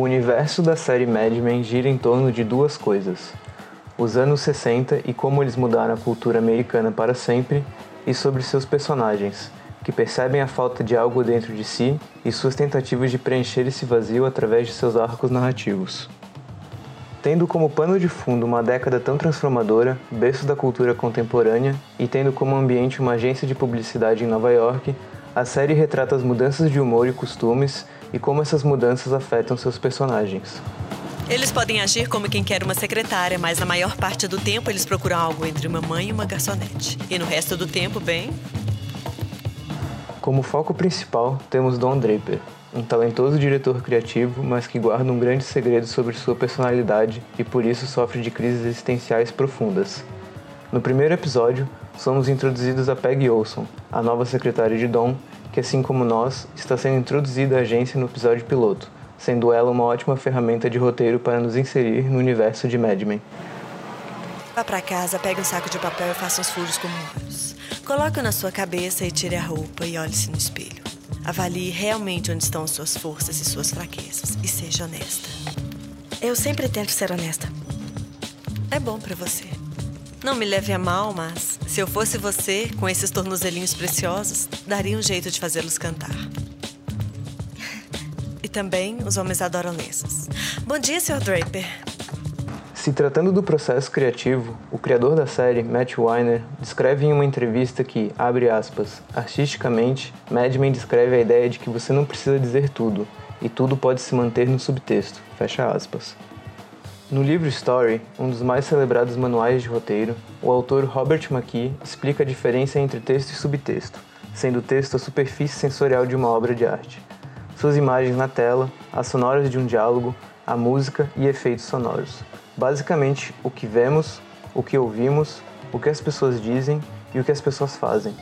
universo da série Mad Men gira em torno de duas coisas: os anos 60 e como eles mudaram a cultura americana para sempre, e sobre seus personagens, que percebem a falta de algo dentro de si e suas tentativas de preencher esse vazio através de seus arcos narrativos. Tendo como pano de fundo uma década tão transformadora, berço da cultura contemporânea, e tendo como ambiente uma agência de publicidade em Nova York, a série retrata as mudanças de humor e costumes e como essas mudanças afetam seus personagens. Eles podem agir como quem quer uma secretária, mas na maior parte do tempo eles procuram algo entre uma mãe e uma garçonete. E no resto do tempo, bem. Como foco principal, temos Don Draper, um talentoso diretor criativo, mas que guarda um grande segredo sobre sua personalidade e por isso sofre de crises existenciais profundas. No primeiro episódio, somos introduzidos a Peggy Olson, a nova secretária de Don, que assim como nós, está sendo introduzida à agência no episódio piloto, sendo ela uma ótima ferramenta de roteiro para nos inserir no universo de Mad Men. Vá para casa, pegue um saco de papel e faça uns furos com molhos. Coloque na sua cabeça e tire a roupa e olhe-se no espelho. Avalie realmente onde estão suas forças e suas fraquezas e seja honesta. Eu sempre tento ser honesta. É bom para você. Não me leve a mal, mas se eu fosse você, com esses tornozelinhos preciosos, daria um jeito de fazê-los cantar. E também os homens adoram lenços. Bom dia, Sr. Draper. Se tratando do processo criativo, o criador da série, Matt Weiner, descreve em uma entrevista que, abre aspas, artisticamente, Mad Men descreve a ideia de que você não precisa dizer tudo, e tudo pode se manter no subtexto, fecha aspas. No livro Story, um dos mais celebrados manuais de roteiro, o autor Robert McKee explica a diferença entre texto e subtexto, sendo o texto a superfície sensorial de uma obra de arte. Suas imagens na tela, as sonoras de um diálogo, a música e efeitos sonoros. Basicamente, o que vemos, o que ouvimos, o que as pessoas dizem e o que as pessoas fazem.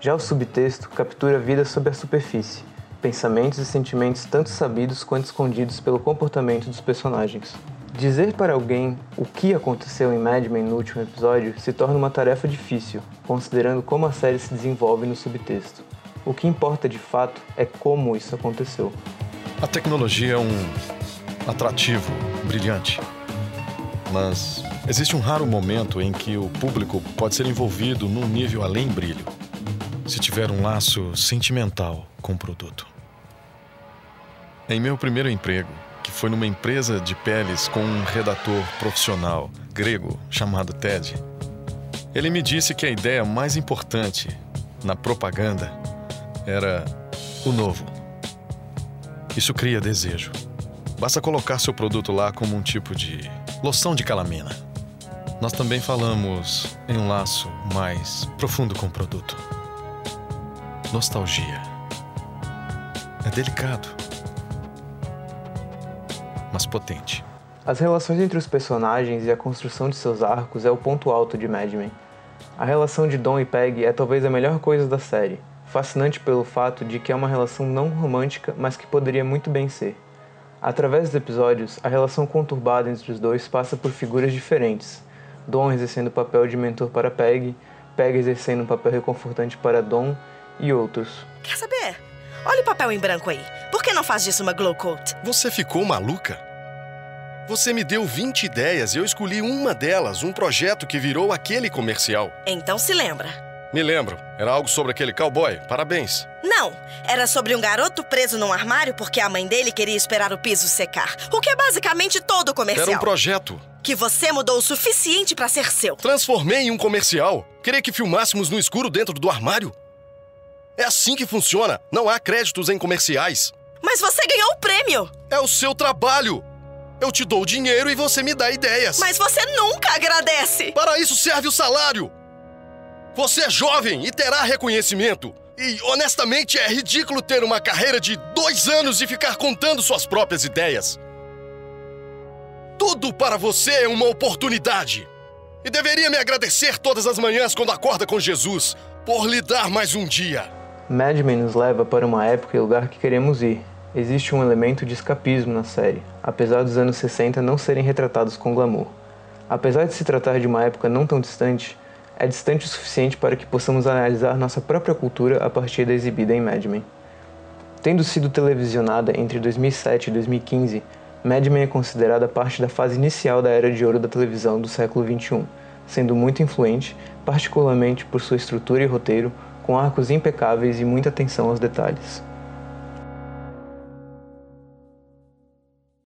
Já o subtexto captura a vida sob a superfície, pensamentos e sentimentos tanto sabidos quanto escondidos pelo comportamento dos personagens. Dizer para alguém o que aconteceu em Mad Men no último episódio se torna uma tarefa difícil, considerando como a série se desenvolve no subtexto. O que importa de fato é como isso aconteceu. A tecnologia é um atrativo brilhante. Mas existe um raro momento em que o público pode ser envolvido num nível além brilho, se tiver um laço sentimental com o produto. Em meu primeiro emprego, que foi numa empresa de peles com um redator profissional grego chamado Ted, ele me disse que a ideia mais importante na propaganda era o novo. Isso cria desejo. Basta colocar seu produto lá como um tipo de loção de calamina. Nós também falamos em um laço mais profundo com o produto. Nostalgia. É delicado, mas potente. As relações entre os personagens e a construção de seus arcos é o ponto alto de Mad Men. A relação de Dom e Peg é talvez a melhor coisa da série, fascinante pelo fato de que é uma relação não romântica, mas que poderia muito bem ser. Através dos episódios, a relação conturbada entre os dois passa por figuras diferentes. Dom exercendo o papel de mentor para Peg, Peg exercendo um papel reconfortante para Dom e outros. Quer saber? Olha o papel em branco aí. Por que não faz disso uma glow coat? Você ficou maluca? Você me deu 20 ideias e eu escolhi uma delas, um projeto que virou aquele comercial. Então se lembra. Me lembro, era algo sobre aquele cowboy. Parabéns. Não, era sobre um garoto preso num armário porque a mãe dele queria esperar o piso secar. O que é basicamente todo o comercial. Era um projeto. Que você mudou o suficiente para ser seu. Transformei em um comercial. Queria que filmássemos no escuro dentro do armário? É assim que funciona. Não há créditos em comerciais. Mas você ganhou o prêmio. É o seu trabalho. Eu te dou dinheiro e você me dá ideias. Mas você nunca agradece. Para isso serve o salário. Você é jovem e terá reconhecimento. E, honestamente, é ridículo ter uma carreira de dois anos e ficar contando suas próprias ideias. Tudo para você é uma oportunidade. E deveria me agradecer todas as manhãs quando acorda com Jesus, por lhe dar mais um dia. Mad Men nos leva para uma época e lugar que queremos ir. Existe um elemento de escapismo na série, apesar dos anos 60 não serem retratados com glamour. Apesar de se tratar de uma época não tão distante, é distante o suficiente para que possamos analisar nossa própria cultura a partir da exibida em Mad Men. Tendo sido televisionada entre 2007 e 2015, Mad Men é considerada parte da fase inicial da era de ouro da televisão do século XXI, sendo muito influente, particularmente por sua estrutura e roteiro, com arcos impecáveis e muita atenção aos detalhes.